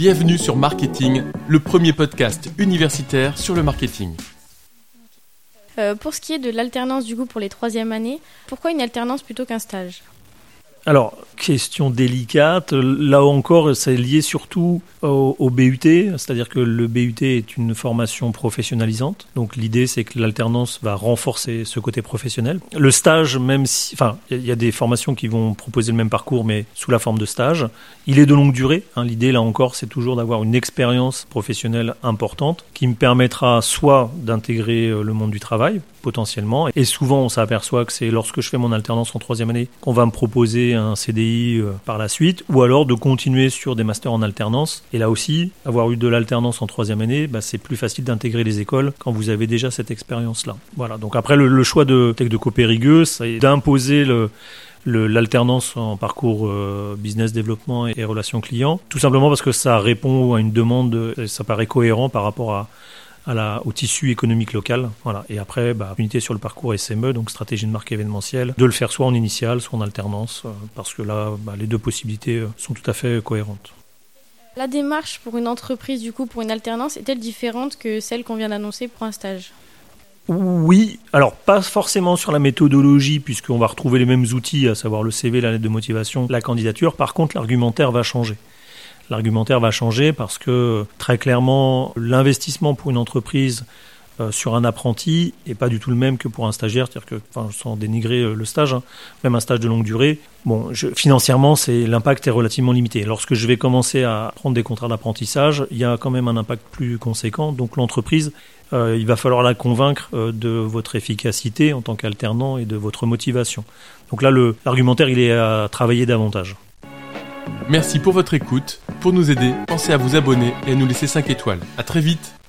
Bienvenue sur Marketing, le premier podcast universitaire sur le marketing. Euh, pour ce qui est de l'alternance du coup pour les troisième années, pourquoi une alternance plutôt qu'un stage? Alors, question délicate. Là encore, c'est lié surtout au, BUT, c'est-à-dire que le BUT est une formation professionnalisante. Donc l'idée, c'est que l'alternance va renforcer ce côté professionnel. Le stage, même si, enfin, il y a des formations qui vont proposer le même parcours, mais sous la forme de stage. Il est de longue durée. Hein. L'idée, là encore, c'est toujours d'avoir une expérience professionnelle importante qui me permettra soit d'intégrer euh, le monde du travail potentiellement. Et souvent, on s'aperçoit que c'est lorsque je fais mon alternance en troisième année qu'on va me proposer un CDI euh, par la suite, ou alors de continuer sur des masters en alternance. Et là aussi, avoir eu de l'alternance en troisième année, bah, c'est plus facile d'intégrer les écoles quand vous avez déjà cette expérience-là. Voilà. Donc après, le, choix de Tech de Copérigueux, c'est d'imposer le l'alternance en parcours euh, business développement et relations clients, tout simplement parce que ça répond à une demande, ça paraît cohérent par rapport à, au tissu économique local. Voilà. Et après, bah, unité sur le parcours SME, donc stratégie de marque événementielle, de le faire soit en initial, soit en alternance, euh, parce que là, bah, les deux possibilités euh, sont tout à fait cohérentes. La démarche pour une entreprise, du coup, pour une alternance, est-elle différente que celle qu'on vient d'annoncer pour un stage? Oui, alors pas forcément sur la méthodologie, puisqu'on va retrouver les mêmes outils, à savoir le CV, la lettre de motivation, la candidature. Par contre, l'argumentaire va changer l'argumentaire va changer parce que très clairement, l'investissement pour une entreprise euh, sur un apprenti n'est pas du tout le même que pour un stagiaire, c'est-à-dire que, sans dénigrer euh, le stage, hein, même un stage de longue durée, financièrement, c'est l'impact est relativement limité. Lorsque je vais commencer à prendre des contrats d'apprentissage, il y a quand même un impact plus conséquent. Donc l'entreprise, euh, il va falloir la convaincre de votre efficacité en tant qu'alternant et de votre motivation. Donc là, l'argumentaire, il est à travailler davantage. Merci pour votre écoute. Pour nous aider, pensez à vous abonner et à nous laisser 5 étoiles. A très vite